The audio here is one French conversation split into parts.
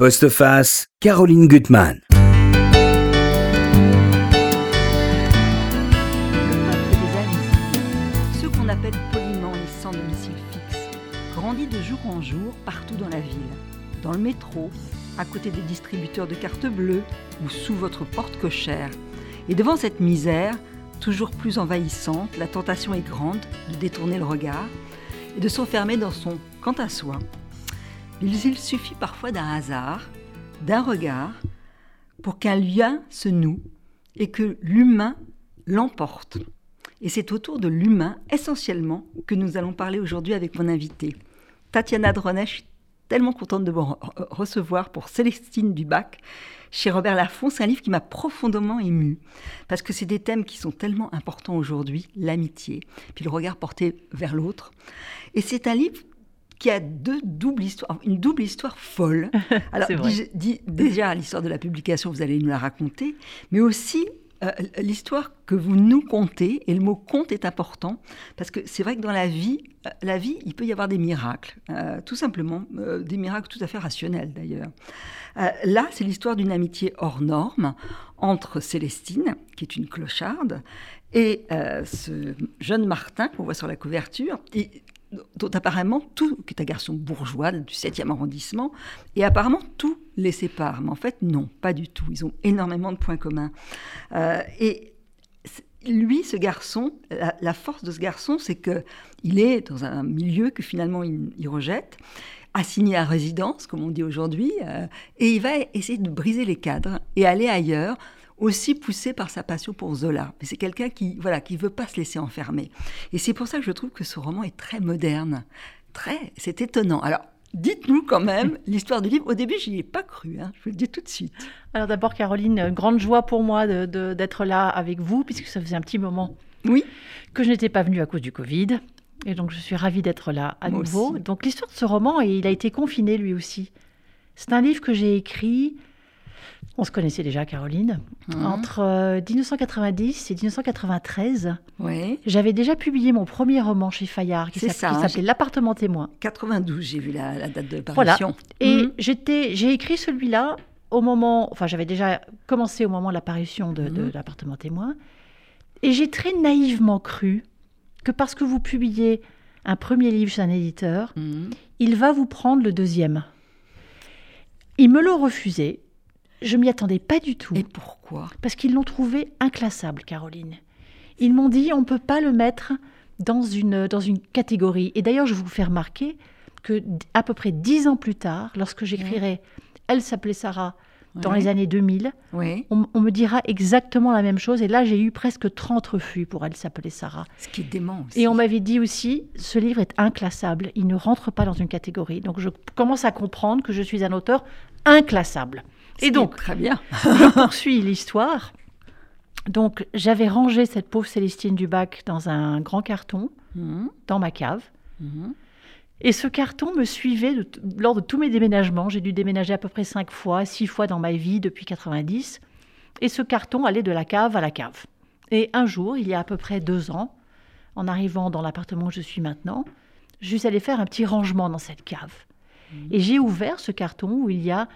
Postface, Caroline Gutmann. Ceux qu'on appelle poliment les sans domicile fixe, grandit de jour en jour partout dans la ville, dans le métro, à côté des distributeurs de cartes bleues ou sous votre porte cochère. Et devant cette misère, toujours plus envahissante, la tentation est grande de détourner le regard et de s'enfermer dans son quant à soi. Il il suffit parfois d'un hasard, d'un regard, pour qu'un lien se noue et que l'humain l'emporte. Et c'est autour de l'humain, essentiellement, que nous allons parler aujourd'hui avec mon invité. Tatiana Dronet, je suis tellement contente de vous re- recevoir pour Célestine Dubac chez Robert Laffont. C'est un livre qui m'a profondément émue, parce que c'est des thèmes qui sont tellement importants aujourd'hui, l'amitié, puis le regard porté vers l'autre. Et c'est un livre qui a deux doubles histoires, une double histoire folle. Alors, dis- dis- déjà, l'histoire de la publication, vous allez nous la raconter, mais aussi euh, l'histoire que vous nous contez, et le mot conte est important, parce que c'est vrai que dans la vie, euh, la vie, il peut y avoir des miracles, euh, tout simplement, des miracles tout à fait rationnels d'ailleurs. Là, c'est l'histoire d'une amitié hors norme entre Célestine, qui est une clocharde, et ce jeune Martin qu'on voit sur la couverture, et dont apparemment tout, qui est un garçon bourgeois du 7e arrondissement, et apparemment tout les sépare. Mais en fait, non, pas du tout. Ils ont énormément de points communs. Euh, et lui, ce garçon, la, force de ce garçon, c'est que il est dans un milieu que finalement il, il rejette, assigné à résidence, comme on dit aujourd'hui, euh, et il va essayer de briser les cadres et aller ailleurs, aussi poussé par sa passion pour Zola. Mais c'est quelqu'un qui voilà qui veut pas se laisser enfermer. Et c'est pour ça que je trouve que ce roman est très moderne, très, c'est étonnant. Alors. Dites-nous quand même l'histoire du livre. Au début, j'y ai pas cru, hein, je vous le dis tout de suite. Alors d'abord, Caroline, une grande joie pour moi de- de- d'être là avec vous, puisque ça faisait un petit moment Oui, que je n'étais pas venue à cause du Covid. Et donc, je suis ravie d'être là à Moi nouveau. aussi. Donc, l'histoire de ce roman, et il a été confiné lui aussi. C'est un livre que j'ai écrit, on se connaissait déjà, Caroline, Mhm. entre euh, 1990 et 1993. oui. J'avais déjà publié mon premier roman chez Fayard, qui hein, s'appelait L'appartement témoin. 92, j'ai vu la, la date de Voilà. parution. Et j'étais, j'ai écrit celui-là au moment, enfin j'avais déjà commencé au moment de l'apparition de, de Mhm. l'appartement témoin, et j'ai très naïvement cru que parce que vous publiez un premier livre chez un éditeur, Mhm. il va vous prendre le deuxième. Ils me l'ont refusé. Je m'y attendais pas du tout Et pourquoi? Parce qu'ils l'ont trouvé inclassable, Caroline. Ils m'ont dit on ne peut pas le mettre dans une, dans une catégorie. Et d'ailleurs, je vous fais remarquer que à peu près dix ans plus tard, lorsque j'écrirai Elle s'appelait Sarah dans Ouais. les années 2000, Oui, on, on me dira exactement la même chose. Et là, j'ai eu presque 30 refus pour Elle s'appelait Sarah. ce qui est dément aussi. Et on m'avait dit aussi, ce livre est inclassable, il ne rentre pas dans une catégorie. Donc je commence à comprendre que je suis un auteur inclassable. Et donc, Très bien. je poursuis l'histoire. Donc, j'avais rangé cette pauvre Célestine Dubac dans un grand carton, Mhm. dans ma cave. Mhm. Et ce carton me suivait de lors de tous mes déménagements. J'ai dû déménager à peu près cinq fois, six fois dans ma vie depuis 90. Et ce carton allait de la cave à la cave. Et un jour, il y a à peu près deux ans, en arrivant dans l'appartement où je suis maintenant, je suis allée faire un petit rangement dans cette cave. Et j'ai ouvert ce carton où il y a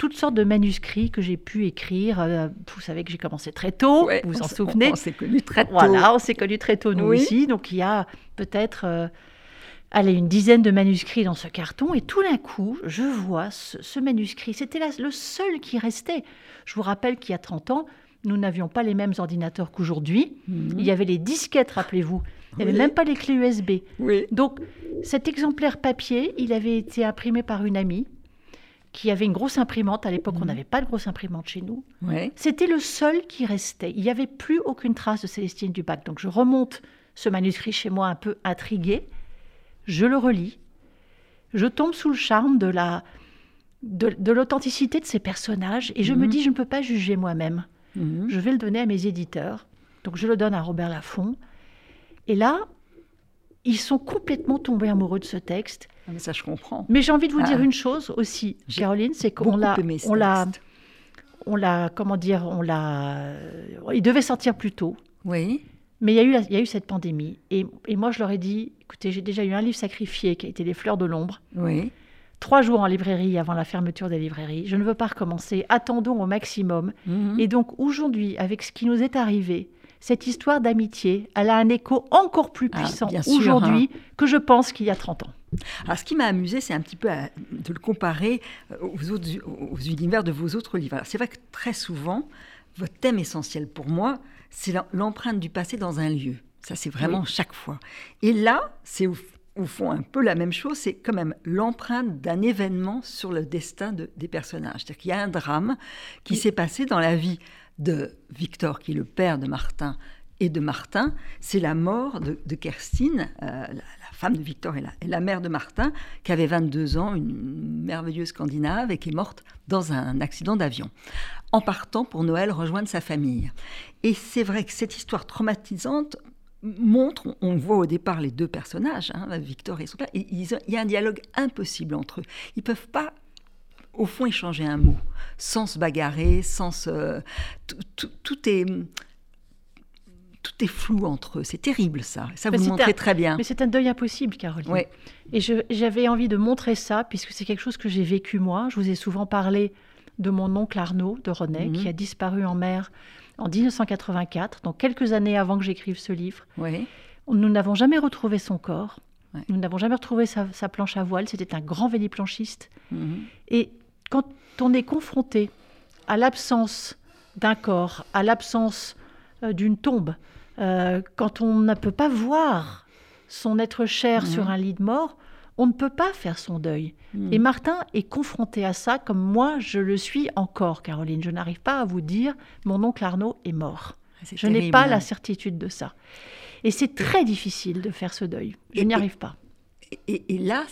toutes sortes de manuscrits que j'ai pu écrire. Euh, Vous savez que j'ai commencé très tôt, Ouais, vous vous en souvenez On s'est connus très tôt. voilà, on s'est connus très tôt, nous Oui. aussi. Donc, il y a peut-être euh, allez, une dizaine de manuscrits dans ce carton. Et tout d'un coup, je vois ce, ce manuscrit. C'était le seul qui restait. Je vous rappelle qu'il y a 30 ans, nous n'avions pas les mêmes ordinateurs qu'aujourd'hui. Mhm. Il y avait les disquettes, rappelez-vous. Il n'y avait Oui. même pas les clés USB. Oui. Donc, cet exemplaire papier, il avait été imprimé par une amie qui avait une grosse imprimante. À l'époque, on Mhm. n'avait pas de grosse imprimante chez nous. C'était le seul qui restait. Il n'y avait plus aucune trace de Célestine Dubac. Donc je remonte ce manuscrit chez moi un peu intrigué. Je le relis. Je tombe sous le charme de la de, de l'authenticité de ces personnages et je me Mhm. dis je ne peux pas juger moi-même. Mhm. Je vais le donner à mes éditeurs. Donc je le donne à Robert Laffont. Et là, ils sont complètement tombés amoureux de ce texte. Ah, mais ça, je comprends. Mais j'ai envie de vous Ah. dire une chose aussi, Caroline, c'est qu'on l'a, on l'a, on l'a, comment dire, on l'a, il devait sortir plus tôt. Oui. Mais il y a eu, la- il y a eu cette pandémie. Et, et moi, je leur ai dit, écoutez, j'ai déjà eu un livre sacrifié qui a été Les Fleurs de l'ombre. Oui. trois jours en librairie avant la fermeture des librairies. Je ne veux pas recommencer. Attendons au maximum. Mhm. Et donc aujourd'hui, avec ce qui nous est arrivé, cette histoire d'amitié, elle a un écho encore plus Ah, puissant aujourd'hui que je pense qu'il y a 30 ans. Alors, ce qui m'a amusé, c'est un petit peu à- de le comparer euh, aux, autres, aux univers de vos autres livres. C'est vrai que très souvent, votre thème essentiel pour moi, c'est l'em- l'empreinte du passé dans un lieu. Ça, c'est vraiment chaque fois. Et là, c'est au, au fond un peu la même chose. C'est quand même l'empreinte d'un événement sur le destin de- des personnages. C'est-à-dire qu'il y a un drame qui s'est passé dans la vie de Victor, qui est le père de Martin, et de Martin, c'est la mort de, de Kerstin, euh, la, femme de Victor et la, mère de Martin, qui avait 22 ans, une merveilleuse Scandinave, et qui est morte dans un accident d'avion, en partant pour Noël rejoindre sa famille. Et c'est vrai que cette histoire traumatisante montre, on voit au départ les deux personnages, hein, Victor et son père, il y a un dialogue impossible entre eux. Ils peuvent pas au fond échanger un mot, sans se bagarrer, sans se... Tout, tout- tout est... Tout est flou entre eux. C'est terrible, ça. Ça, Mais vous le montrez un- très bien. Mais c'est un deuil impossible, Caroline. Ouais. Et j'avais envie de montrer ça, puisque c'est quelque chose que j'ai vécu moi. Je vous ai souvent parlé de mon oncle Arnaud de René, Mhm. qui a disparu en mer en 1984, donc quelques années avant que j'écrive ce livre. Oui. Nous n'avons jamais retrouvé son corps. Ouais. Nous n'avons jamais retrouvé sa, sa planche à voile. C'était un grand véliplanchiste. Mhm. Et quand on est confronté à l'absence d'un corps, à l'absence euh, d'une tombe, euh, quand on ne peut pas voir son être cher sur un lit de mort, on ne peut pas faire son deuil. Mhm. Et Martin est confronté à ça comme moi je le suis encore, Caroline. Je n'arrive pas à vous dire mon oncle Arnaud est mort. C'est Je n'ai pas hein. la certitude de ça. Et c'est très difficile de faire ce deuil. Je n'y arrive pas. Et, et là,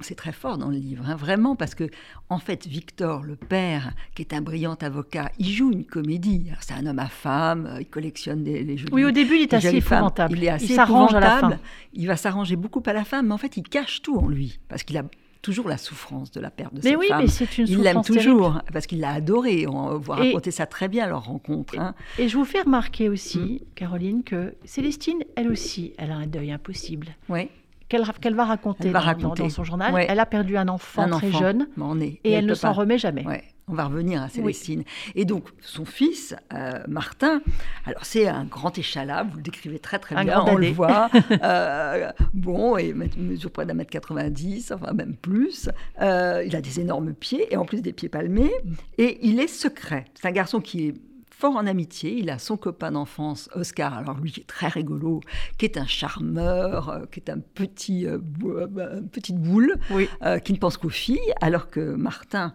c'est très fort dans le livre, hein, vraiment, parce que, en fait, Victor, le père, qui est un brillant avocat, il joue une comédie. C'est un homme à femme, euh, il collectionne des, les jolies Oui, au début, il est assez femmes. épouvantable. Il est assez s'arrange à la fin. Il va s'arranger beaucoup à la fin, mais en fait, il cache tout en lui, parce qu'il a toujours la souffrance de la perte de Mais cette oui, femme. mais c'est une il l'aime terrible. toujours, parce qu'il l'a adoré. On va Et- raconter ça très bien, leur rencontre. hein. Et je vous fais remarquer aussi, Mm. Caroline, que Célestine, elle aussi, elle a un deuil impossible. Oui, Qu'elle va raconter, Elle va dans- dans- raconter. Dans, son journal. Ouais. Elle a perdu un enfant un très enfant. jeune mais on est- et elle ne s'en remet jamais. Ouais, on va revenir à Célestine. Et donc, son fils, euh, Martin, alors c'est un grand échalas, vous le décrivez très très Un bien, on le voit. Euh, bon, et me- mesure près d'un mètre 90, enfin même plus. Euh, il a des énormes pieds, et en plus des pieds palmés, et il est secret. C'est un garçon qui est fort en amitié. Il a son copain d'enfance, Oscar, alors lui qui est très rigolo, qui est un charmeur, euh, qui est un petit, euh, euh, une petite boule, Oui. euh, qui ne pense qu'aux filles, alors que Martin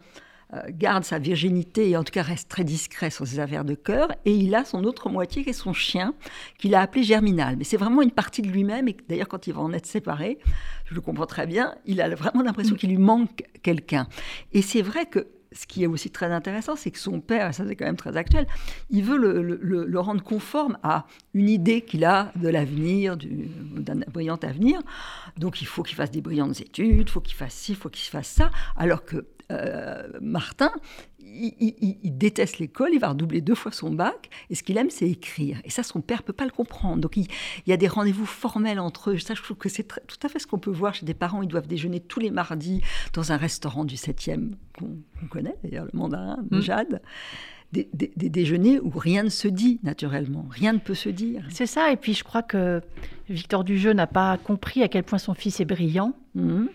garde sa virginité et en tout cas reste très discret sur ses affaires de cœur. Et il a son autre moitié qui est son chien, qu'il a appelé Germinal. Mais c'est vraiment une partie de lui-même. Et d'ailleurs, quand il va en être séparé, je le comprends très bien, il a vraiment l'impression qu'il lui manque quelqu'un. Et c'est vrai que ce qui est aussi très intéressant, c'est que son père, ça c'est quand même très actuel, il veut le, rendre conforme à une idée qu'il a de l'avenir, du- d'un brillant avenir. Donc il faut qu'il fasse des brillantes études, il faut qu'il fasse ci, il faut qu'il fasse ça. Alors que euh, Martin, il, il- il- il déteste l'école, il va redoubler deux fois son bac, et ce qu'il aime, c'est écrire. Et ça, son père peut pas le comprendre. Donc il, il y a des rendez-vous formels entre eux. Ça, je trouve que c'est tout à fait ce qu'on peut voir chez des parents. Ils doivent déjeuner tous les mardis dans un restaurant du 7e, qu'on connaît d'ailleurs, le mandarin de Mm. Jade. Des, des- des déjeuners où rien ne se dit naturellement, rien ne peut se dire. C'est ça. Et puis, je crois que Victor Dujeu n'a pas compris à quel point son fils est brillant. Mhm.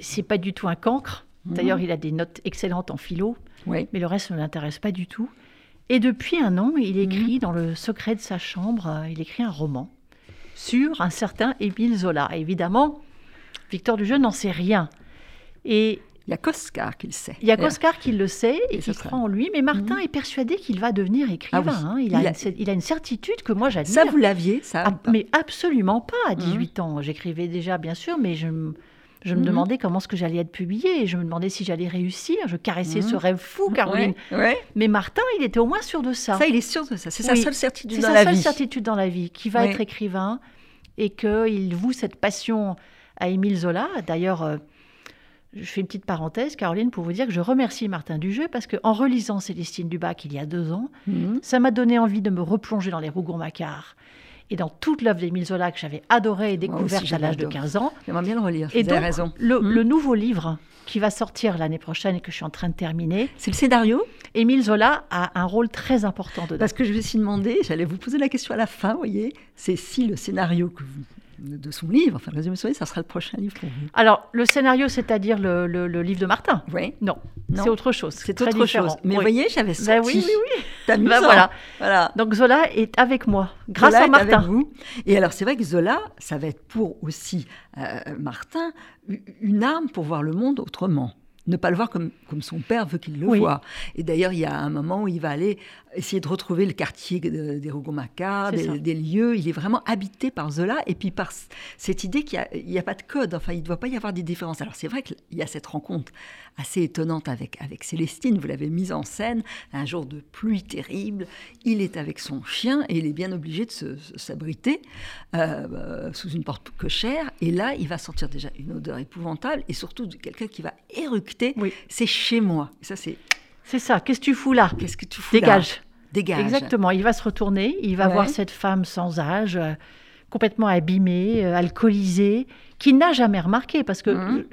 C'est pas du tout un cancre. D'ailleurs, il a des notes excellentes en philo, Oui. mais le reste ne l'intéresse pas du tout. Et depuis un an, il Mhm. écrit dans le secret de sa chambre, euh, il écrit un roman sur un certain Émile Zola. Évidemment, Victor Dujeu n'en sait rien. Et Il y a qu'Oscar qui le sait. il y a qu'Oscar qui le sait et Et qui croit en lui, mais Martin est persuadé qu'il va devenir écrivain. Ah oui. hein. Il, a Il a- une, cer- il a une certitude que moi j'admire. Ça, vous l'aviez, ça Ah, mais absolument pas à Mhm. 18 ans. J'écrivais déjà, bien sûr, mais je, je me Mhm. demandais comment ce que j'allais être publié. Et je me demandais si j'allais réussir. Je caressais Mhm. ce rêve fou, Caroline. Ouais, ouais. Mais Martin, il était au moins sûr de ça. Ça, il est sûr de ça. C'est sa seule certitude C'est dans sa la seule vie. certitude dans la vie, qu'il va être écrivain et qu'il voue cette passion à Émile Zola. D'ailleurs, euh, je fais une petite parenthèse, Caroline, pour vous dire que je remercie Martin Dujeu parce qu'en relisant Célestine Dubac il y a deux ans, Mhm. ça m'a donné envie de me replonger dans les Rougon-Macquart et dans toute l'œuvre d'Émile Zola que j'avais adorée et découverte à l'âge de adoré. 15 ans. J'aimerais bien le relire. Et vous avez donc, raison. Le, Hmm. le nouveau livre qui va sortir l'année prochaine et que je suis en train de terminer, C'est le scénario? Émile Zola a un rôle très important dedans. Parce que je vais aussi demander, j'allais vous poser la question à la fin, vous voyez, c'est si le scénario que vous- de son livre, enfin le résumé de son livre, ça sera le prochain livre pour vous. Alors, le scénario, c'est-à-dire le, le- le livre de Martin Oui, Non, Non. c'est autre chose. c'est autre différent. chose. Mais Oui. vous voyez, j'avais. Ben oui, oui, oui. C'est amusant. Ben voilà. Voilà. Donc Zola est avec moi, grâce Zola à est Martin. avec vous. Et alors, c'est vrai que Zola, ça va être pour aussi euh, Martin une arme pour voir le monde autrement. Ne pas le voir comme, comme son père veut qu'il le Oui. voit. Et d'ailleurs, il y a un moment où il va aller essayer de retrouver le quartier de- des Rougon-Macquart, des, des lieux. Il est vraiment habité par Zola et puis par cette idée qu'il n'y a, pas de code. Enfin, il ne doit pas y avoir des différences. Alors, c'est vrai qu'il y a cette rencontre assez étonnante avec, avec Célestine. Vous l'avez mise en scène. Un jour de pluie terrible. Il est avec son chien et il est bien obligé de s'abriter euh, euh, sous une porte cochère. Et là, il va sentir déjà une odeur épouvantable et surtout de quelqu'un qui va éructer. Oui. C'est chez moi. Ça, c'est C'est ça, qu'est-ce que tu fous là? Qu'est-ce que tu fous là? Dégage. Dégage. Exactement, il va se retourner, il va Ouais. voir cette femme sans âge, euh, complètement abîmée, euh, alcoolisée, qui n'a jamais remarqué, parce que Mhm.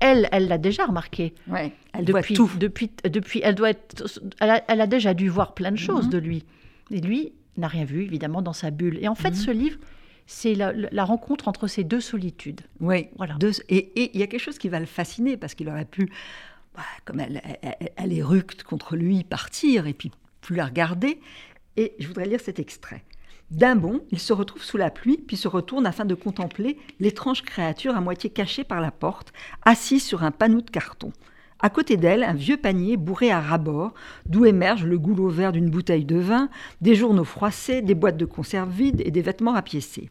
elle, elle l'a déjà remarqué. Ouais, elle depuis, tout. Depuis, depuis, elle doit être, elle a, elle a déjà dû voir plein de choses Mhm. de lui. Et lui n'a rien vu, évidemment, dans sa bulle. Et en fait, Mhm. ce livre, c'est la, la rencontre entre ces deux solitudes. Oui, Voilà. deux- et il y a quelque chose qui va le fasciner parce qu'il aurait pu, bah, comme elle, elle, elle- elle est ructe contre lui, partir et puis plus la regarder. Et je voudrais lire cet extrait. D'un bond, il se retrouve sous la pluie, puis se retourne afin de contempler l'étrange créature à moitié cachée par la porte, assise sur un panneau de carton. À côté d'elle, un vieux panier bourré à ras-bord, d'où émerge le goulot vert d'une bouteille de vin, des journaux froissés, des boîtes de conserve vides et des vêtements rapiécés.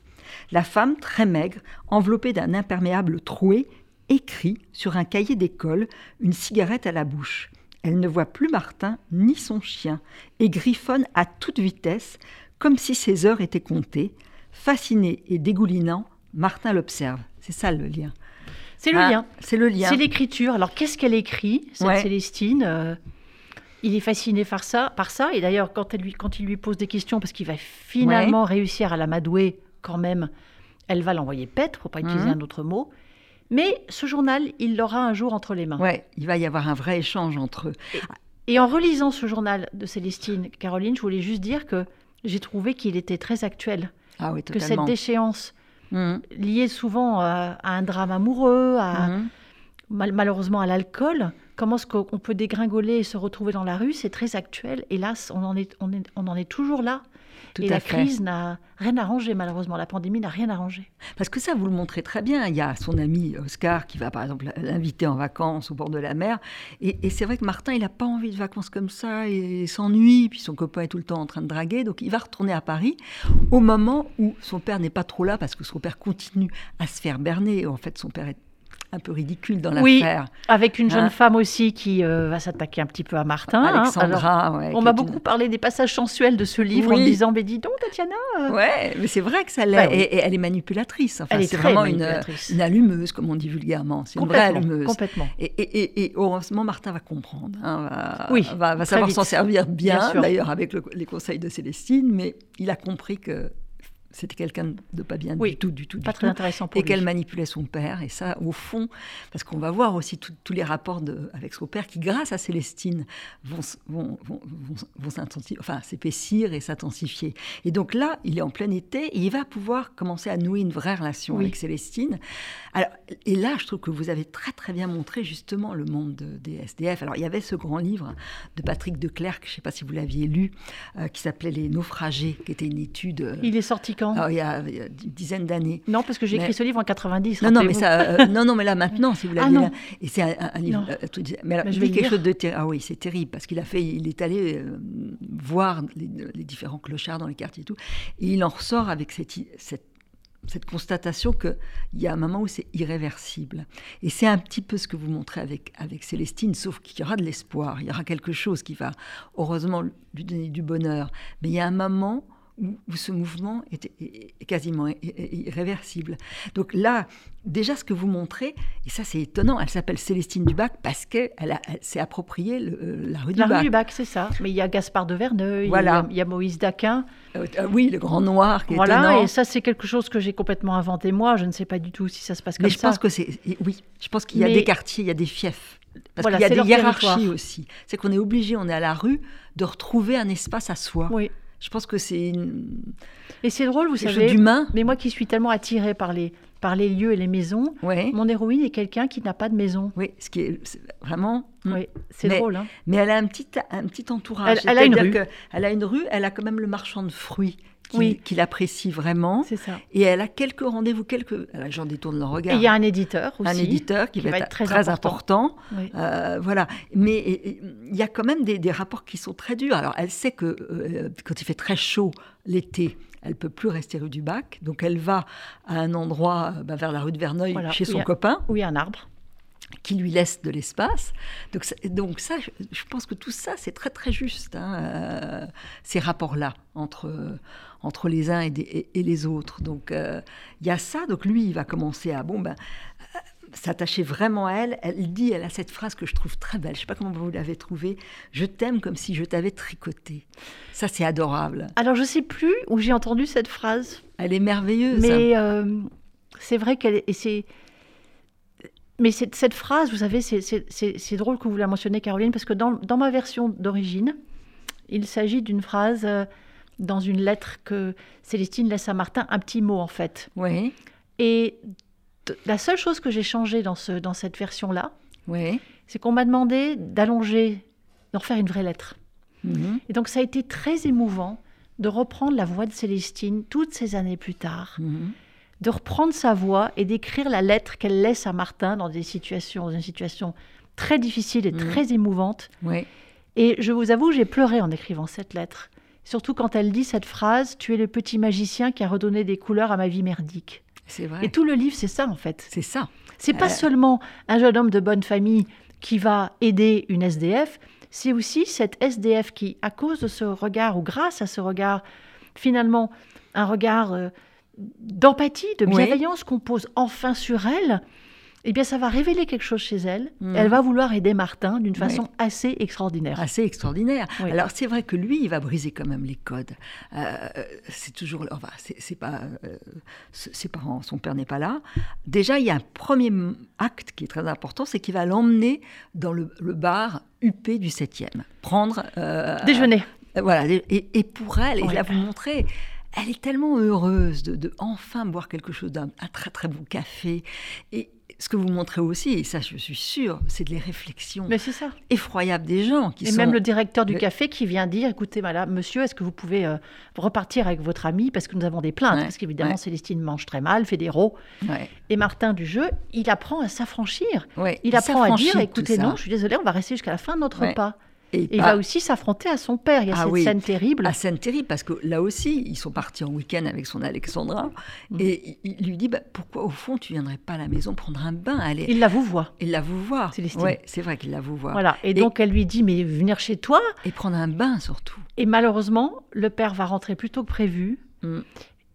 La femme, très maigre, enveloppée d'un imperméable troué, écrit sur un cahier d'école, une cigarette à la bouche. Elle ne voit plus Martin ni son chien et griffonne à toute vitesse, comme si ses heures étaient comptées. Fasciné et dégoulinant, Martin l'observe. C'est ça le lien. C'est le Hein lien. C'est le lien. C'est l'écriture. Alors, qu'est-ce qu'elle écrit, cette Ouais. Célestine Euh, Il est fasciné par ça. Par ça. Et d'ailleurs, quand, elle lui- quand il lui pose des questions, parce qu'il va finalement réussir à l'amadouer quand même, elle va l'envoyer paître, pour pas utiliser Mhm. un autre mot. Mais ce journal, il l'aura un jour entre les mains. Ouais, il va y avoir un vrai échange entre eux. Et en relisant ce journal de Célestine, Caroline, je voulais juste dire que j'ai trouvé qu'il était très actuel. Ah oui, Que cette déchéance, Mhm. liée souvent à, à un drame amoureux, à, Mhm. mal- malheureusement à l'alcool, comment est-ce qu'on peut dégringoler et se retrouver dans la rue, c'est très actuel. Hélas, on en est, on est, on en est toujours là. Tout et la fait. crise n'a rien arrangé, malheureusement. La pandémie n'a rien arrangé. Parce que ça, vous le montrez très bien. Il y a son ami Oscar qui va, par exemple, l'inviter en vacances au bord de la mer. Et, et c'est vrai que Martin, il n'a pas envie de vacances comme ça et s'ennuie. Puis son copain est tout le temps en train de draguer. Donc il va retourner à Paris au moment où son père n'est pas trop là parce que son père continue à se faire berner. En fait, son père est un peu ridicule dans Oui, l'affaire. Avec une jeune Hein femme aussi qui euh, va s'attaquer un petit peu à Martin. hein. Alors, Alexandra, ouais, on m'a beaucoup une- parlé des passages sensuels de ce livre en me Oui. disant Mais dis donc, Tatiana euh, Ouais, mais c'est vrai que ça l'est. Bah oui. et, et elle est manipulatrice. Enfin, Elle est c'est vraiment une, allumeuse, comme on dit vulgairement. C'est une vraie allumeuse. complètement. Et, et- et- et heureusement, Martin va comprendre. hein, va, Oui, va, va savoir s'en servir bien, Bien d'ailleurs, avec le- les conseils de Célestine, mais il a compris que c'était quelqu'un de pas bien Oui, du tout, du tout, Pas du très tout. intéressant pour Et qu'elle manipulait son père, et ça, au fond, parce qu'on va voir aussi tous les rapports de- avec son père qui, grâce à Célestine, vont, vont, vont, vont- enfin, s'épaissir et s'intensifier. Et donc là, il est en plein été et il va pouvoir commencer à nouer une vraie relation Oui. avec Célestine. Alors, et là, je trouve que vous avez très très bien montré justement le monde de- des SDF. Alors, il y avait ce grand livre de Patrick de Clercq, je ne sais pas si vous l'aviez lu, euh, qui s'appelait Les naufragés, qui était une étude. euh, Il est sorti quand alors, il, y a, il y a une dizaine d'années. Non, parce que j'ai Mais- écrit ce livre en 90. Non, non, mais ça, euh, non, non, mais là maintenant, si vous Ah, non. là, et c'est un, un- un livre. Euh, tout- mais alors, Mais je vais quelque lire. chose de terrible. Ah oui, c'est terrible parce qu'il a fait, il est allé euh, voir les, les différents clochards dans les quartiers et tout, et il en ressort avec cette, cette cette constatation qu'il y a un moment où c'est irréversible. Et c'est un petit peu ce que vous montrez avec, avec Célestine, sauf qu'il y aura de l'espoir, il y aura quelque chose qui va heureusement lui donner du bonheur. Mais il y a un moment où, ce mouvement est, quasiment irréversible. Donc là, déjà ce que vous montrez, et ça c'est étonnant, elle s'appelle Célestine Dubac parce qu'elle elle, s'est appropriée la rue du la Bac. rue du Bac, c'est ça. Mais il y a Gaspard de Verneuil, voilà. il, y a, Moïse Daquin. Euh, euh, oui, le grand noir qui est Voilà, et ça c'est quelque chose que j'ai complètement inventé moi. Je ne sais pas du tout si ça se passe comme Mais ça. je pense que c'est... Oui, je pense qu'il y a des quartiers, il y a des fiefs. Parce qu'il y a des hiérarchies aussi. C'est qu'on est obligé, on est à la rue, de retrouver un espace à soi. Oui. Je pense que c'est une... Et c'est drôle, vous savez. Mais moi qui suis tellement attirée par les, par les lieux et les maisons, mon héroïne est quelqu'un qui n'a pas de maison. Oui, ce qui est, vraiment. Hmm. Oui, c'est drôle. Hein. Mais elle a un petit, un petit entourage. Elle, elle a une rue. elle a une rue, elle a quand même le marchand de fruits qui, oui. qui l'apprécie vraiment. C'est ça. Et elle a quelques rendez-vous, quelques. Les gens détournent leur regard. Et il y a un éditeur aussi. Un éditeur qui, va, être, très, important. Euh, voilà. Mais il y a quand même des, rapports qui sont très durs. Alors, elle sait que euh, quand il fait très chaud l'été, elle peut plus rester rue du Bac, donc elle va à un endroit euh, bah, vers la rue de Verneuil chez son copain. Oui, un arbre qui lui laisse de l'espace. Donc, donc ça, je, pense que tout ça, c'est très très juste, hein, ces rapports-là entre, entre les uns et, les autres. Donc euh, il y a ça. Donc lui, il va commencer à bon ben euh, s'attacher vraiment à elle. Elle dit, elle a cette phrase que je trouve très belle. Je ne sais pas comment vous l'avez trouvée. Je t'aime comme si je t'avais tricoté. Ça, c'est adorable. Alors je sais plus où j'ai entendu cette phrase. Elle est merveilleuse. Mais euh, c'est vrai qu'elle est. Mais cette, cette, phrase, vous savez, c'est drôle que vous la mentionniez, Caroline, parce que dans, dans ma version d'origine, il s'agit d'une phrase dans une lettre que Célestine laisse à Martin, un petit mot en fait. Oui. Et la seule chose que j'ai changée dans, ce, dans cette version-là, oui. c'est qu'on m'a demandé d'allonger, d'en faire une vraie lettre. Mhm. Et donc ça a été très émouvant de reprendre la voix de Célestine toutes ces années plus tard, mhm. De reprendre sa voix et d'écrire la lettre qu'elle laisse à Martin dans des situations, dans une situation très difficile et mhm. très émouvante. Oui. Et je vous avoue, j'ai pleuré en écrivant cette lettre. Surtout quand elle dit cette phrase Tu es le petit magicien qui a redonné des couleurs à ma vie merdique. C'est vrai. Et tout le livre, c'est ça en fait. C'est ça. C'est pas euh. seulement un jeune homme de bonne famille qui va aider une SDF, c'est aussi cette SDF qui, à cause de ce regard ou grâce à ce regard, finalement, un regard euh, d'empathie, de bienveillance qu'on pose enfin sur elle, eh bien, ça va révéler quelque chose chez elle. Mm. Elle va vouloir aider Martin d'une façon assez extraordinaire. Assez extraordinaire. Alors, c'est vrai que lui, il va briser quand même les codes. Euh, c'est toujours. Enfin, c'est pas. Euh, ses parents, son père n'est pas là. Déjà, il y a un premier acte qui est très important c'est qu'il va l'emmener dans le, bar UP du 7e. Prendre. Euh, Déjeuner. voilà. Et, pour elle, et je vais vous montrer elle est tellement heureuse de, de enfin boire quelque chose d'un très très bon café. Et, ce que vous montrez aussi, et ça je suis sûre, c'est les réflexions Mais ça. effroyables des gens qui et même le directeur du café qui vient dire, écoutez madame, monsieur, est-ce que vous pouvez euh, repartir avec votre ami parce que nous avons des plaintes, parce qu'évidemment Célestine mange très mal, fait des rots. Et Martin du jeu, il apprend à s'affranchir. il, apprend à dire, écoutez non, je suis désolée, on va rester jusqu'à la fin de notre repas. Et, il va aussi s'affronter à son père. Il y a ah cette scène terrible. La scène terrible, parce que là aussi, ils sont partis en week-end avec son Alexandra. Mm. Et il lui dit bah, Pourquoi, au fond, tu viendrais pas à la maison prendre un bain? Aller... Il la vous voit. Il la vous voit. Ouais, c'est vrai qu'il la vous voit. Voilà. Et, donc, elle lui dit Mais venir chez toi? Et prendre un bain, surtout. Et malheureusement, le père va rentrer plus tôt que prévu. Mm.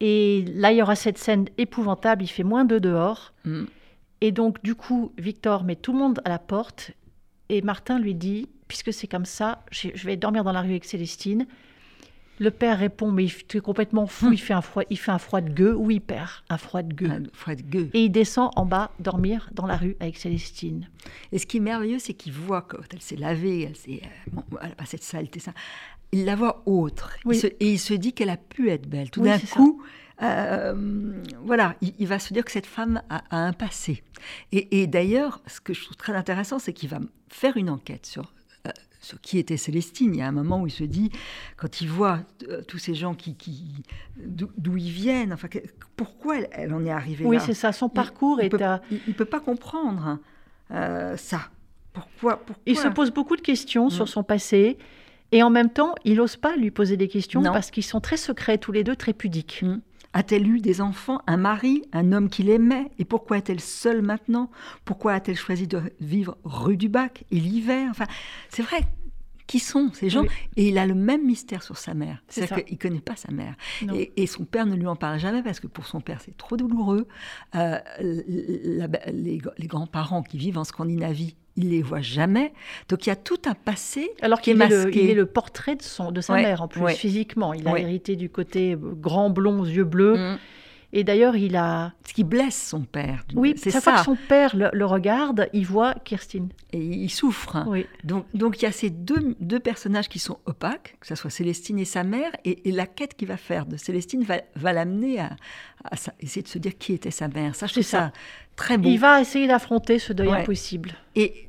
Et là, il y aura cette scène épouvantable. Il fait moins de dehors. Mm. Et donc, du coup, Victor met tout le monde à la porte. Et Martin lui dit puisque c'est comme ça, je vais dormir dans la rue avec Célestine. Le père répond, mais tu es complètement fou, il, fait un froid, il fait un froid de gueux. Oui, père, un froid de gueux. Un froid de gueux. Et il descend en bas dormir dans la rue avec Célestine. Et ce qui est merveilleux, c'est qu'il voit quand elle s'est lavée, elle, s'est, euh, elle a pas cette saleté, ça. Il la voit autre. et il se dit qu'elle a pu être belle. Tout d'un coup, euh, voilà, il, va se dire que cette femme a, un passé. Et, et d'ailleurs, ce que je trouve très intéressant, c'est qu'il va faire une enquête sur sur qui était Célestine. Il y a un moment où il se dit, quand il voit euh, tous ces gens qui, d'où ils viennent, enfin, pourquoi elle, en est arrivée là Oui, c'est ça, son parcours il, est... Il ne peut pas comprendre euh, ça. Pourquoi, Il se pose beaucoup de questions sur mm. son passé. Et en même temps, il n'ose pas lui poser des questions parce qu'ils sont très secrets, tous les deux, très pudiques. Mm. A-t-elle eu des enfants, un mari, un homme qui l'aimait Et pourquoi est-elle seule maintenant? Pourquoi a-t-elle choisi de vivre rue du Bac et l'hiver? Enfin, c'est vrai qui sont ces gens Oui. Et il a le même mystère sur sa mère. C'est C'est-à-dire qu'il ne connaît pas sa mère. Et, et son père ne lui en parle jamais parce que pour son père, c'est trop douloureux. Euh, la- les, les grands-parents qui vivent en Scandinavie, il les voit jamais. Donc il y a tout un passé Alors qui est qu'il est, il est le portrait de, son, de sa Ouais, mère en plus, ouais. physiquement. Il a Ouais. hérité du côté grand blond yeux bleus. Mm. Et d'ailleurs, il a. Ce qui blesse son père. Oui, c'est chaque fois ça. que son père le, le regarde, il voit Kirstine. Et il souffre. hein. Oui. Donc, donc il y a ces deux, deux personnages qui sont opaques, que ce soit Célestine et sa mère, et, et la quête qu'il va faire de Célestine va, va l'amener à, à sa- essayer de se dire qui était sa mère. Ça, je C'est trouve ça, ça. très beau. Il va essayer d'affronter ce deuil Ouais. impossible. Et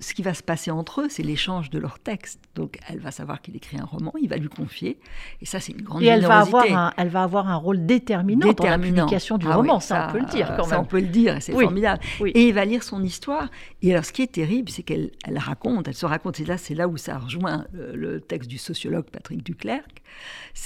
ce qui va se passer entre eux, c'est l'échange de leurs textes. Donc elle va savoir qu'il écrit un roman, il va lui confier, et ça c'est une grande Et elle va, avoir un, elle va avoir un rôle déterminant, dans la publication du Ah roman, oui, ça, on peut le dire quand ça, même. on peut le dire, c'est Oui, formidable. oui. Et il va lire son histoire. Et alors, ce qui est terrible, c'est qu'elle elle raconte, elle se raconte, et là, c'est là où ça rejoint le, le texte du sociologue Patrick Duclerc,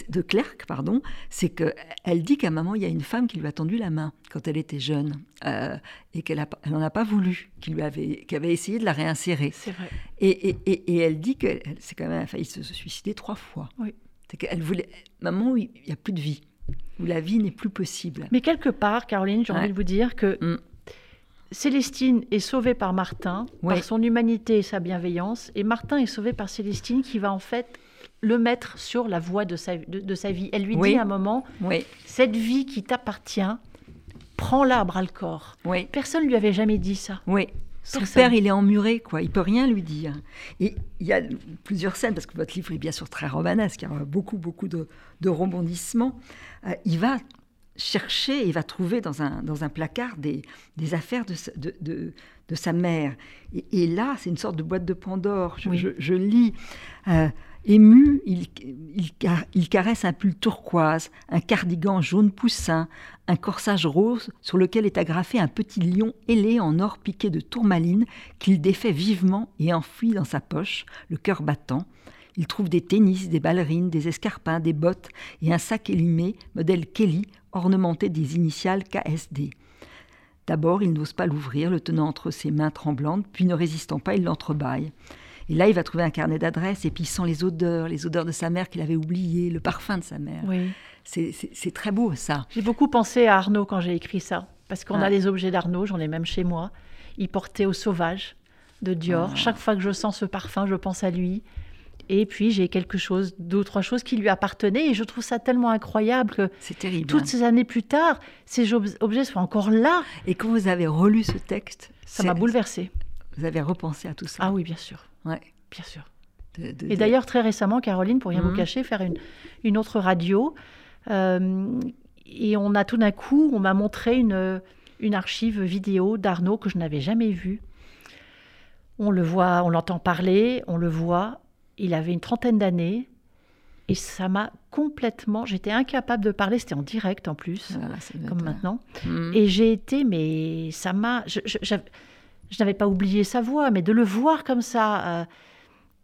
de Clerc, pardon, c'est qu'elle dit qu'à moment, il y a une femme qui lui a tendu la main quand elle était jeune, euh, et qu'elle n'en a pas voulu, qui lui avait, qui avait essayé de la réinsérer. C'est vrai. Et, et- et- et elle dit que c'est quand même elle a failli se suicider trois fois. Oui. C'est qu'elle voulait, maman, il n'y a plus de vie, où la vie n'est plus possible. Mais quelque part, Caroline, j'ai Ouais. envie de vous dire que Mm. Célestine est sauvée par Martin, Oui. par son humanité et sa bienveillance, et Martin est sauvé par Célestine qui va en fait le mettre sur la voie de sa, de, de sa vie. Elle lui Oui. dit à un moment, Oui, cette vie qui t'appartient, prends-la à bras le corps. oui. Personne ne lui avait jamais dit ça. Oui. Son père, il est emmuré, quoi. Il peut rien lui dire. Et il y a plusieurs scènes, parce que votre livre est bien sûr très romanesque, il y a beaucoup, beaucoup de, de rebondissements. Euh, il va chercher, il va trouver dans un, dans un placard des, des affaires de, sa- de, de- de sa mère. Et, et là, c'est une sorte de boîte de Pandore. Je, Oui. je- je lis. euh, Ému, il, il, il caresse un pull turquoise, un cardigan jaune poussin, un corsage rose sur lequel est agrafé un petit lion ailé en or piqué de tourmaline qu'il défait vivement et enfuit dans sa poche, le cœur battant. Il trouve des tennis, des ballerines, des escarpins, des bottes et un sac élimé, modèle Kelly, ornementé des initiales KSD. D'abord, il n'ose pas l'ouvrir, le tenant entre ses mains tremblantes, puis ne résistant pas, il l'entrebâille. Et là, il va trouver un carnet d'adresses et puis il sent les odeurs, les odeurs de sa mère qu'il avait oubliées, le parfum de sa mère. Oui. C'est- très beau, ça. J'ai beaucoup pensé à Arnaud quand j'ai écrit ça, parce qu'on Ah. a les objets d'Arnaud, j'en ai même chez moi. Il portait au sauvage de Dior. Ah. Chaque fois que je sens ce parfum, je pense à lui. Et puis j'ai quelque chose, deux ou trois choses qui lui appartenaient, et je trouve ça tellement incroyable que terrible. toutes hein. ces années plus tard, ces ob- objets soient encore là. Et quand vous avez relu ce texte, Ça m'a bouleversée. Vous avez repensé à tout ça. Ah oui, bien sûr, Ouais. bien sûr. De- de- Et d'ailleurs, très récemment, Caroline, pour rien Mhm. vous cacher, faire une, une autre radio. euh, et on a tout d'un coup, on m'a montré une, une archive vidéo d'Arnaud que je n'avais jamais vue. On le voit, on l'entend parler, on le voit. Il avait une trentaine d'années. Et ça m'a complètement. J'étais incapable de parler. C'était en direct en plus, doit comme maintenant. Mhm. Et j'ai été, mais ça m'a. Je, je- j'av- je n'avais pas oublié sa voix, mais de le voir comme ça, euh,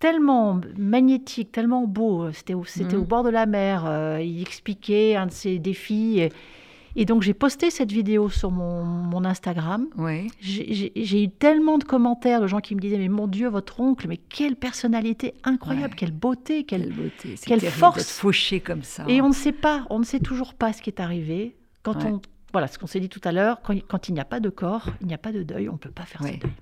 tellement magnétique, tellement beau. C'était au, c'était au bord de la mer. euh, il expliquait un de ses défis. Et, et donc j'ai posté cette vidéo sur mon, mon Instagram. Oui. J'ai- eu tellement de commentaires de gens qui me disaient Mais mon Dieu, votre oncle, mais quelle personnalité incroyable, Ouais. quelle beauté, quelle. Quelle beauté. Quelle force. fauché comme ça. Et on ne sait pas, on ne sait toujours pas ce qui est arrivé. Quand Ouais. on, voilà, ce qu'on s'est dit tout à l'heure, quand, quand il n'y a pas de corps, il n'y a pas de deuil, on ne peut pas faire Ouais. ce deuil.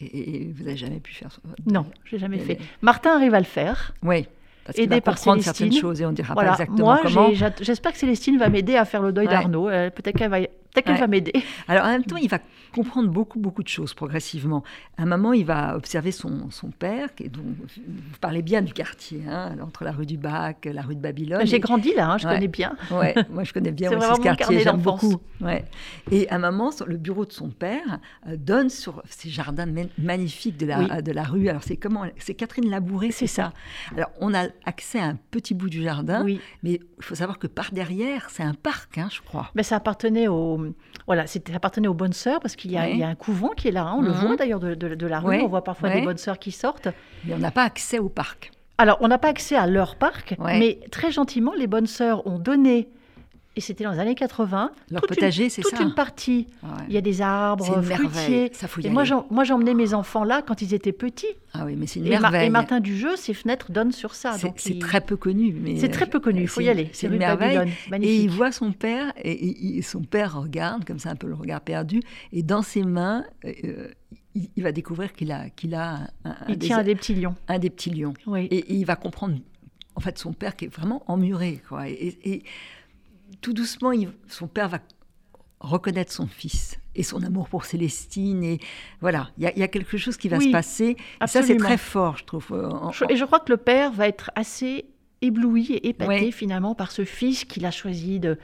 Et, et vous n'avez jamais pu faire ça? Non, j'ai jamais fait. Martin arrive à le faire. Oui. Parce Aidé qu'il va par Célestine. certaines choses et on dira voilà. pas exactement Moi, comment. j'espère que Célestine va m'aider à faire le deuil Ouais. d'Arnaud. Euh, Peut-être qu'elle va, peut-être qu'elle Ouais. va m'aider. Alors en même temps, il va comprendre beaucoup, beaucoup de choses progressivement. À un moment, il va observer son, son père, qui est donc, vous parlez bien du quartier, hein, entre la rue du Bac, la rue de Babylone. J'ai Et- grandi là, hein, je Ouais. connais bien. Ouais, moi je connais bien aussi ce quartier, j'aime beaucoup. Ouais. Et à un moment, le bureau de son père euh, donne sur ces jardins ma- magnifiques de la, Oui. de la rue. Alors c'est comment C'est Catherine Labouré, c'est ça. Alors on a accès à un petit bout du jardin, Oui. mais il faut savoir que par derrière, c'est un parc, hein, je crois. Mais ça appartenait au, voilà, c'était ça appartenait aux bonnes sœurs parce qu'il y, a- Ouais. il y a un couvent qui est là. hein, on le Mhm. voit d'ailleurs de, de- de la rue. Ouais, On voit parfois ouais. des bonnes sœurs qui sortent. Mais on n'a pas accès au parc. Alors, on n'a pas accès à leur parc, mais très gentiment, les bonnes sœurs ont donné Et c'était dans les années 80. Leur Toute potager, c'est Toute ça. une partie. Ouais. Il y a des arbres, fruitiers. Ça, faut y Et moi, aller. j'en- moi, j'emmenais mes enfants là quand ils étaient petits. Ah oui, mais c'est une Et, merveille. et Martin Dujeu, ses fenêtres donnent sur ça. C'est il- très peu connu. mais c'est très peu connu, il faut y aller. C'est une merveille. Babylone. Et il Magnifique. voit son père, et, et- et son père regarde, comme ça un peu le regard perdu, et dans ses mains, euh, il, il va découvrir qu'il a, qu'il a un, un Il des, tient à des petits lions. un des petits lions. Oui. Et, et il va comprendre, en fait, son père qui est vraiment emmuré. Quoi. Et, et tout doucement, il- son père va reconnaître son fils et son amour pour Célestine. Et voilà, il y, a- il y a quelque chose qui va Oui, se passer. Et ça, c'est très fort, je trouve. euh, en- Et je crois que le père va être assez ébloui et épaté finalement par ce fils qu'il a choisi de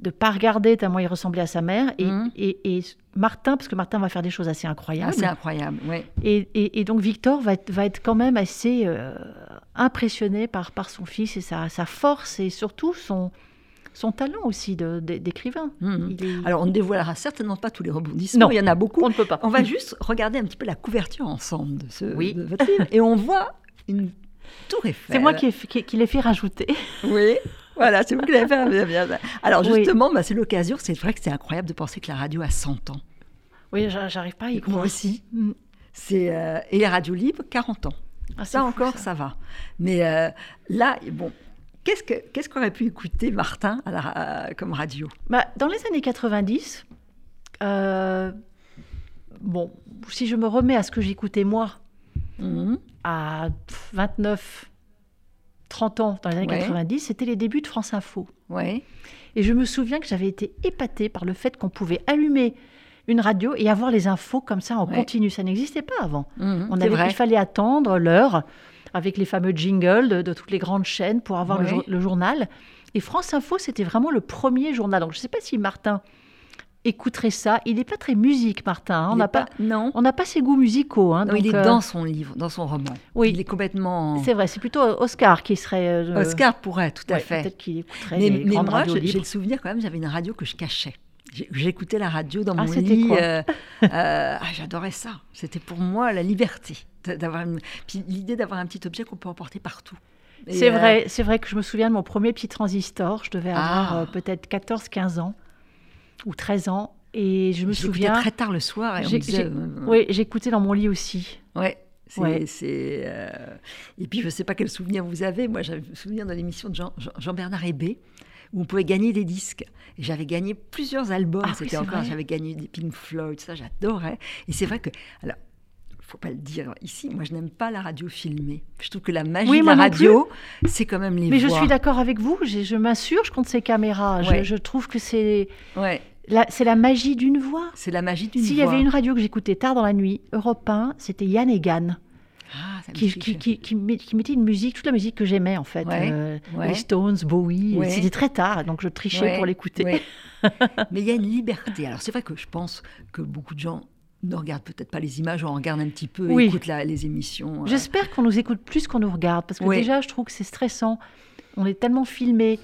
de pas regarder tellement il ressemblait à sa mère et, Mhm. et, et Martin parce que Martin va faire des choses assez incroyables c'est incroyable, ouais. et- et donc Victor va être, va être quand même assez euh, impressionné par, par son fils et sa, sa force et surtout son, son talent aussi d'écrivain. Il est- Alors, on ne dévoilera certainement pas tous les rebondissements, Non. il y en a beaucoup. on ne peut pas. On va juste regarder un petit peu la couverture ensemble de, ce, Oui. de votre livre. Et on voit une tour Eiffel. C'est moi qui, qui, qui l'ai fait rajouter. Oui, voilà, c'est vous qui l'avez fait. bien. Alors, Oui. justement, bah, c'est l'occasion. C'est vrai que c'est incroyable de penser que la radio a 100 ans. Oui, j'a- j'arrive pas à y Moi aussi. Mm. C'est, euh, et les radios libres, 40 ans. Ah, ça encore, ça. va. Mais euh, là, bon, qu'est-ce, que, qu'est-ce qu'aurait pu écouter Martin à la ra- comme radio? Bah, dans les années 90, euh, bon, si je me remets à ce que j'écoutais moi Mhm. à 29, 30 ans dans les années Ouais. 90, c'était les débuts de France Info. Ouais. Et je me souviens que j'avais été épatée par le fait qu'on pouvait allumer une radio et avoir les infos comme ça en Ouais. continu. Ça n'existait pas avant. Mhm, On avait, vrai. il fallait attendre l'heure avec les fameux jingles de, de toutes les grandes chaînes pour avoir le, Ouais. jour- le journal. Et France Info, c'était vraiment le premier journal. Donc je ne sais pas si Martin écouterait ça. Il n'est pas très musique, Martin. hein. On n'a pas, Non. on n'a pas ses goûts musicaux. hein. Non, il Donc, est euh, dans son livre, dans son roman. Oui. Il est complètement. C'est vrai, c'est plutôt Oscar qui serait. euh, Oscar pourrait, tout à ouais, fait. Peut-être qu'il écouterait Mais, les mais moi, j'ai le souvenir quand même, j'avais une radio que je cachais. J'ai- J'écoutais la radio dans Ah, mon lit. quoi euh, euh, ah, J'adorais ça. C'était pour moi la liberté. d'avoir une- l'idée d'avoir un petit objet qu'on peut emporter partout. C'est euh, vrai, c'est vrai que je me souviens de mon premier petit transistor. Je devais avoir Ah. euh, peut-être 14-15 ans ou 13 ans. Et je me souviens. très tard le soir et on J'ai- disait. j'ai- euh, Oui, j'écoutais dans mon lit aussi. Ouais. Ouais. euh, Et puis, je ne sais pas quel souvenir vous avez. Moi, j'avais le souvenir de l'émission de Jean- Jean- Jean-Bernard Hébé, où on pouvait gagner des disques. Et j'avais gagné plusieurs albums. Ah C'était encore, j'avais gagné des Pink Floyd, ça, j'adorais. Et c'est vrai que. Alors, faut pas le dire ici, moi je n'aime pas la radio filmée. Je trouve que la magie Oui, de la radio, c'est quand même les Mais je voix. suis d'accord avec vous. j'ai- Je m'insurge contre ces caméras. Je- Ouais. Je, trouve que c'est Ouais, c'est la magie d'une voix. c'est la magie d'une S'il y voix. avait une radio que j'écoutais tard dans la nuit, Europe 1, c'était Yann Egan, Ah, qui, mettait une musique, toute la musique que j'aimais en fait. Ouais, Euh, ouais. Les Stones, Bowie. Ouais. C'était très tard, donc je trichais pour l'écouter. Mais il y a une liberté. Alors c'est vrai que je pense que beaucoup de gens ne regardent peut-être pas les images, on regarde un petit peu, Oui. écoutent la- les émissions. euh. J'espère qu'on nous écoute plus qu'on nous regarde, parce que déjà, je trouve que c'est stressant. On est tellement filmé,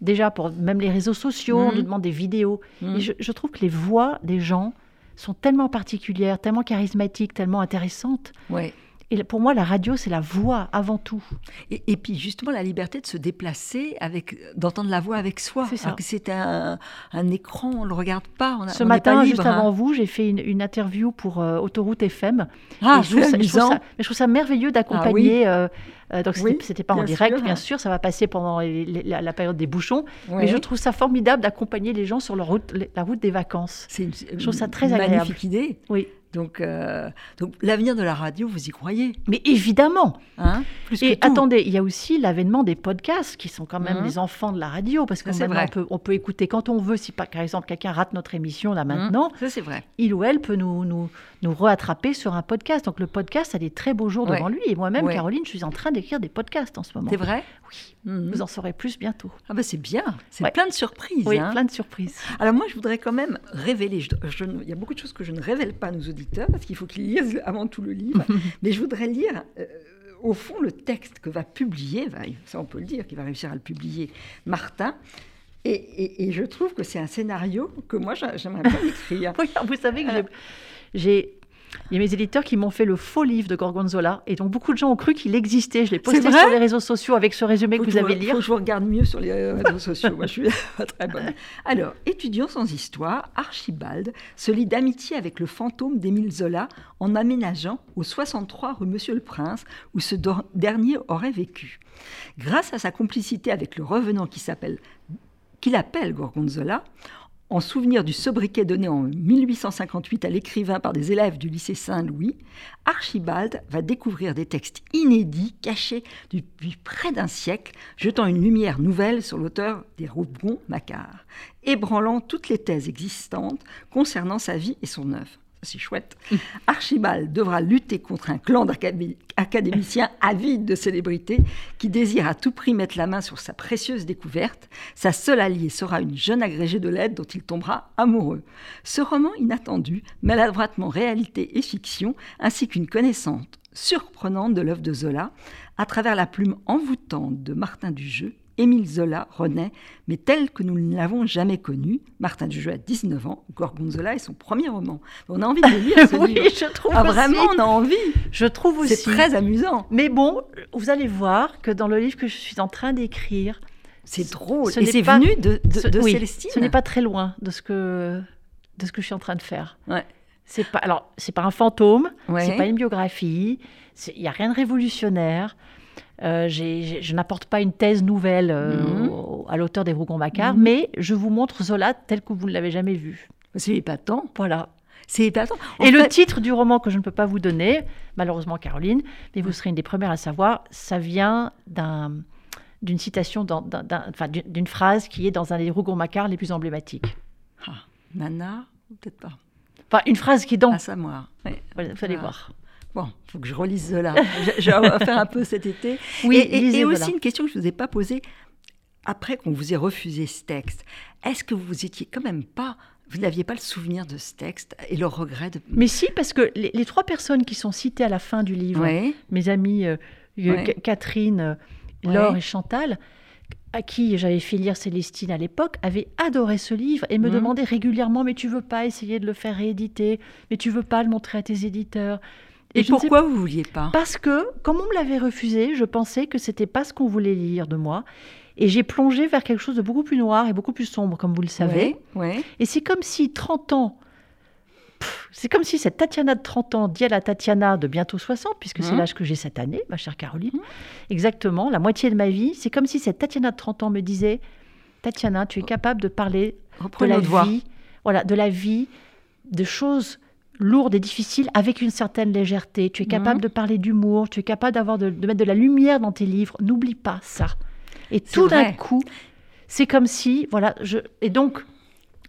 déjà pour même les réseaux sociaux, on nous demande des vidéos. Mm. Et je, je trouve que les voix des gens sont tellement particulières, tellement charismatiques, tellement intéressantes. Ouais. Et pour moi, la radio, c'est la voix avant tout. Et, et puis justement la liberté de se déplacer, avec, d'entendre la voix avec soi. C'est ça. Un, un écran, on ne le regarde pas. On a- Ce on n'est pas matin, libre, juste hein. avant vous, j'ai fait une, une intervieiew pour euh, Autoroute FM. Ah, Et je, trouve ça, je trouve ça- je trouve ça merveilleux d'accompagner. euh, euh, donc, c'était Oui, c'était pas en direct, sûr. bien sûr, ça va passer pendant les- les- la, la période des bouchons. Ouais. Mais je trouve ça formidable d'accompagner les gens sur leur route, la route des vacances. C'est une, Je trouve ça très agréable. magnifique idée. Oui. Donc, euh, donc l'avenir de la radio, vous y croyez? Mais évidemment. hein? Plus Et que tout. attendez, il y a aussi l'avènement des podcasts qui sont quand même Mhm. les enfants de la radio parce qu'on on peut, on peut écouter quand on veut. Si par exemple quelqu'un rate notre émission là Hein? maintenant, c'est vrai. il ou elle peut nous, nous, nous rattraper sur un podcast. Donc le podcast a des très beaux jours Ouais. devant lui. Et moi-même, Ouais. Caroline, je suis en train d'écrire des podcasts en ce moment. C'est vrai? Oui. Mhm. Vous en saurez plus bientôt. Ah bah c'est bien, c'est Ouais. plein de surprises. Oui, hein. plein de surprises. Alors moi, je voudrais quand même révéler, je- je ne- il y a beaucoup de choses que je ne révèle pas à nos auditeurs, parce qu'il faut qu'ils lisent avant tout le livre, mais je voudrais lire, euh, au fond, le texte que va publier, ça on peut le dire, qu'il va réussir à le publier, Martin, et, et- et je trouve que c'est un scénario que moi, j'a- j'aimerais bien écrire. Vous savez que j'ai Il y a mes éditeurs qui m'ont fait le faux livre de Gorgonzola. Et donc, beaucoup de gens ont cru qu'il existait. Je l'ai posté sur les réseaux sociaux avec ce résumé Faut que vous avez lire. faut que je vous regarde mieux sur les euh, réseaux sociaux. Moi, je suis très bonne. Alors, étudiant sans histoire, Archibald se lie d'amitié avec le fantôme d'Émile Zola en aménageant au 63 rue Monsieur le Prince, où ce dernier aurait vécu. Grâce à sa complicité avec le revenant qui s'appelle qu'il appelle Gorgonzola, en souvenir du sobriquet donné en 1858 à l'écrivain par des élèves du lycée Saint-Louis, Archibald va découvrir des textes inédits cachés depuis près d'un siècle, jetant une lumière nouvelle sur l'auteur des Rougon-Macquart, ébranlant toutes les thèses existantes concernant sa vie et son œuvre. C'est chouette. Archibald devra lutter contre un clan d'acadé- académiciens avides de célébrité qui désire à tout prix mettre la main sur sa précieuse découverte. Sa seule alliée sera une jeune agrégée de lettres dont il tombera amoureux. Ce roman inattendu mêle adroitement réalité et fiction, ainsi qu'une connaissance surprenante de l'œuvre de Zola, à travers la plume envoûtante de Martin Dujeu. Émile Zola renaît, mais tel que nous ne l'avons jamais connu. Martin Dujeu a 19 ans, Gorgonzola est son premier roman. On a envie de le lire, ce oui, livre. je trouve Ah, aussi. vraiment, on a envie. Je trouve aussi. C'est très amusant. Mais bon, vous allez voir que dans le livre que je suis en train d'écrire, C'est drôle. Ce Et c'est venu de, de, ce, de oui, Célestine. ce n'est pas très loin de ce que de ce que je suis en train de faire. Ouais. C'est pas alors c'est pas un fantôme, Ouais. c'est pas une biographie, il y a rien de révolutionnaire. Euh, je n'apporte pas une thèse nouvelle euh, Mhm. au- à l'auteur des Rougon-Macquart, Mhm. mais je vous montre Zola tel que vous ne l'avez jamais vu. C'est épatant. Voilà. C'est épatant. En Et le titre du roman que je ne peux pas vous donner, malheureusement Caroline, mais vous serez une des premières à savoir, ça vient d'un d'une citation, d'une phrase qui est dans un des Rougon-Macquart les plus emblématiques. Ah, Nana, peut-être pas. Enfin, une phrase qui est dans... À Samoir. Ouais. Voilà, vous allez Ah. voir. Bon, il faut que je relise Zola. je, vais faire un peu cet été. Oui, et, et- et aussi une question que je ne vous ai pas posée. Après qu'on vous ait refusé ce texte, est-ce que vous étiez quand même pas... Vous n'aviez pas le souvenir de ce texte et le regret de... Mais si, parce que les, les trois personnes qui sont citées à la fin du livre, Ouais. mes amies euh, euh, Ouais. Catherine, euh, Laure et Chantal, à qui j'avais fait lire Célestine à l'époque, avaient adoré ce livre et me Mhm. demandaient régulièrement Mais tu veux pas essayer de le faire rééditer? Mais tu veux pas le montrer à tes éditeurs? Et, pourquoi vous vouliez pas? Parce que, comme on me l'avait refusé, je pensais que c'était pas ce qu'on voulait lire de moi. Et j'ai plongé vers quelque chose de beaucoup plus noir et beaucoup plus sombre, comme vous le savez. Ouais, ouais. Et c'est comme si 30 ans, c'est comme si cette Tatiana de 30 ans dit à la Tatiana de bientôt 60, puisque c'est Mhm. l'âge que j'ai cette année, ma chère Caroline, Mhm. exactement, la moitié de ma vie, c'est comme si cette Tatiana de 30 ans me disait, Tatiana, tu es capable de parler de la vie, voilà, de la vie, de choses lourdes et difficiles avec une certaine légèreté. Tu es capable Mhm. de parler d'humour, tu es capable d'avoir de, de mettre de la lumière dans tes livres. N'oublie pas ça. Et tout d'un coup, c'est comme si, voilà, je et donc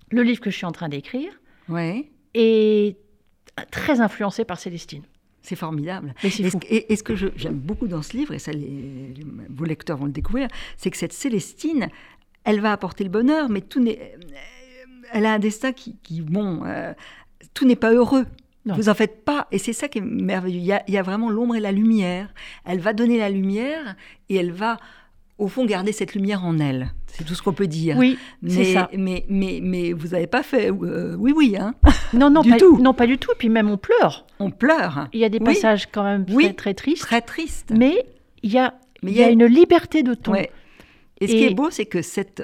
le livre que je suis en train d'écrire Ouais. est très influencé par Célestine. C'est formidable. Mais c'est Et ce, fou. et- et ce que j'aime beaucoup dans ce livre, et ça, les, vos lecteurs vont le découvrir, c'est que cette Célestine, elle va apporter le bonheur, mais tout n'est. Elle a un destin qui, qui bon, euh, tout n'est pas heureux. Non. Vous en faites pas, et c'est ça qui est merveilleux. Il y a, il y a vraiment l'ombre et la lumière. Elle va donner la lumière, et elle va, au fond, garder cette lumière en elle. C'est tout ce qu'on peut dire. Oui, c'est mais, ça. Mais, mais, mais vous n'avez pas fait euh, oui, oui, hein. Non, non, Du pas, tout. non, pas du tout. Et puis même on pleure. On pleure. Il y a des Oui. passages quand même très, Oui. très tristes. Très triste. Mais il y a, Mais il y a une liberté de ton. Ouais. Et ce qui est beau, c'est que cette,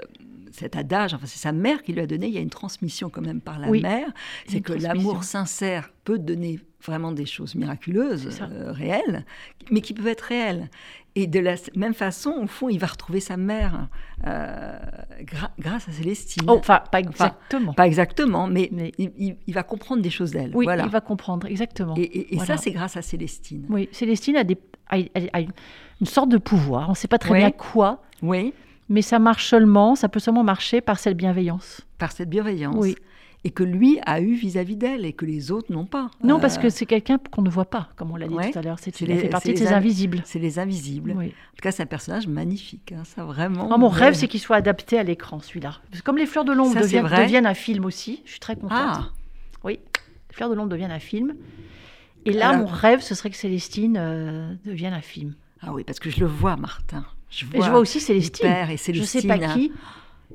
cet adage, enfin c'est sa mère qui lui a donné, il y a une transmission quand même par la Oui. mère, c'est que l'amour sincère peut donner vraiment des choses miraculeuses, euh, réelles, mais qui peuvent être réelles. Et de la même façon, au fond, il va retrouver sa mère euh, grâce à Célestine. Oh, enfin, pas exactement. Pas exactement, mais, Mais- Il, va comprendre des choses d'elle. oui, voilà. il va comprendre, exactement. Et, et- et Voilà. ça, c'est grâce à Célestine. Oui, Célestine a, des, a- a- a une, sorte de pouvoir. On ne sait pas très bien quoi, Oui, mais ça marche seulement, ça peut seulement marcher par cette bienveillance. par cette bienveillance. Oui. Et que lui a eu vis-à-vis d'elle et que les autres n'ont pas. Non, Euh, parce que c'est quelqu'un qu'on ne voit pas, comme on l'a dit Ouais. tout à l'heure. C'est, il les- fait partie de ces invi- invisibles. C'est les invisibles. Oui. En tout cas, c'est un personnage magnifique. hein, ça vraiment. Ah, mon rêve, c'est qu'il soit adapté à l'écran, celui-là. Comme Les Fleurs de l'ombre deviennent, un film aussi, je suis très contente. Ah, Oui, Les Fleurs de l'ombre deviennent un film. Et là, Alors- mon rêve, ce serait que Célestine euh, devienne un film. ah oui, parce que je le vois, Martin. Je Et je vois aussi Célestine. Et Je Célestine. sais pas qui.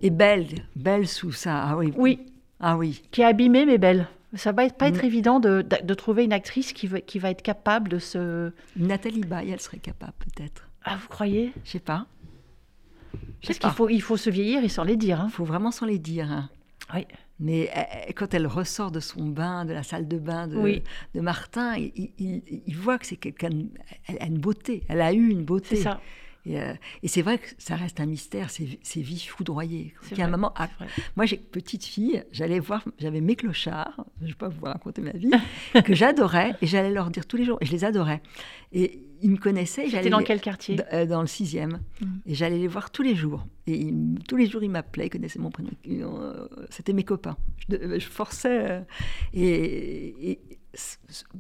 Et belle, belle sous ça. Ah oui. Oui, Ah oui. qui est abîmée mais belle. Ça va être- pas être Na- évident de, de- de trouver une actrice qui, va- qui va être capable de se... Nathalie Baye, elle serait capable peut-être. Ah, vous croyez? Je sais pas. Je sais Parce qu'il faut, il faut se vieillir et sans les dire. hein. Il faut vraiment s'en les dire. hein. Oui. Mais euh, quand elle ressort de son bain, de la salle de bain de, Oui. de Martin, il, il- il- voit que c'est quelqu'un. Elle a une beauté. Elle a eu une beauté. C'est ça. Et, euh, et c'est vrai que ça reste un mystère. C'est c'est vie foudroyée. C'est Il y a un moment. ah, moi, j'ai petite fille. J'allais voir. J'avais mes clochards. Je ne vais pas vous raconter ma vie que j'adorais et j'allais leur dire tous les jours. Et je les adorais. Et ils me connaissaient. C'était dans quel quartier euh, dans le sixième. Mhm. Et j'allais les voir tous les jours. Et ils- tous les jours, ils m'appelaient, ils connaissaient mon prénom. Euh, C'était mes copains. Je, forçais. et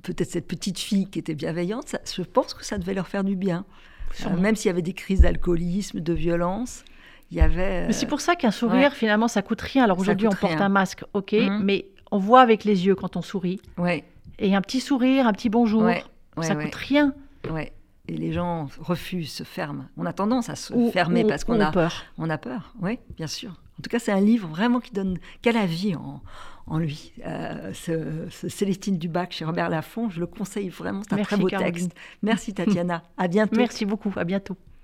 peut-être cette petite fille qui était bienveillante, ça- je pense que ça devait leur faire du bien. Euh, Sûrement. même s'il y avait des crises d'alcoolisme, de violence, il y avait. Mais c'est pour ça qu'un sourire, ouais. finalement, ça coûte rien. Alors aujourd'hui, on porte rien. un masque, ok, Mhm. mais on voit avec les yeux quand on sourit. euh, Ouais, Et un petit sourire, un petit bonjour, ouais, ça coûte rien. ouais. Et les gens refusent, se ferment. On a tendance à se Ou- fermer ou- parce qu'on a, peur. On a peur, oui, bien sûr. En tout cas, c'est un livre vraiment qui donne qu'à la vie en, en lui. Euh, ce, ce Célestine Dubac chez Robert Laffont, je le conseille vraiment, c'est un Merci, très beau Caroline. texte. Merci Tatiana, à bientôt. Merci beaucoup, à bientôt.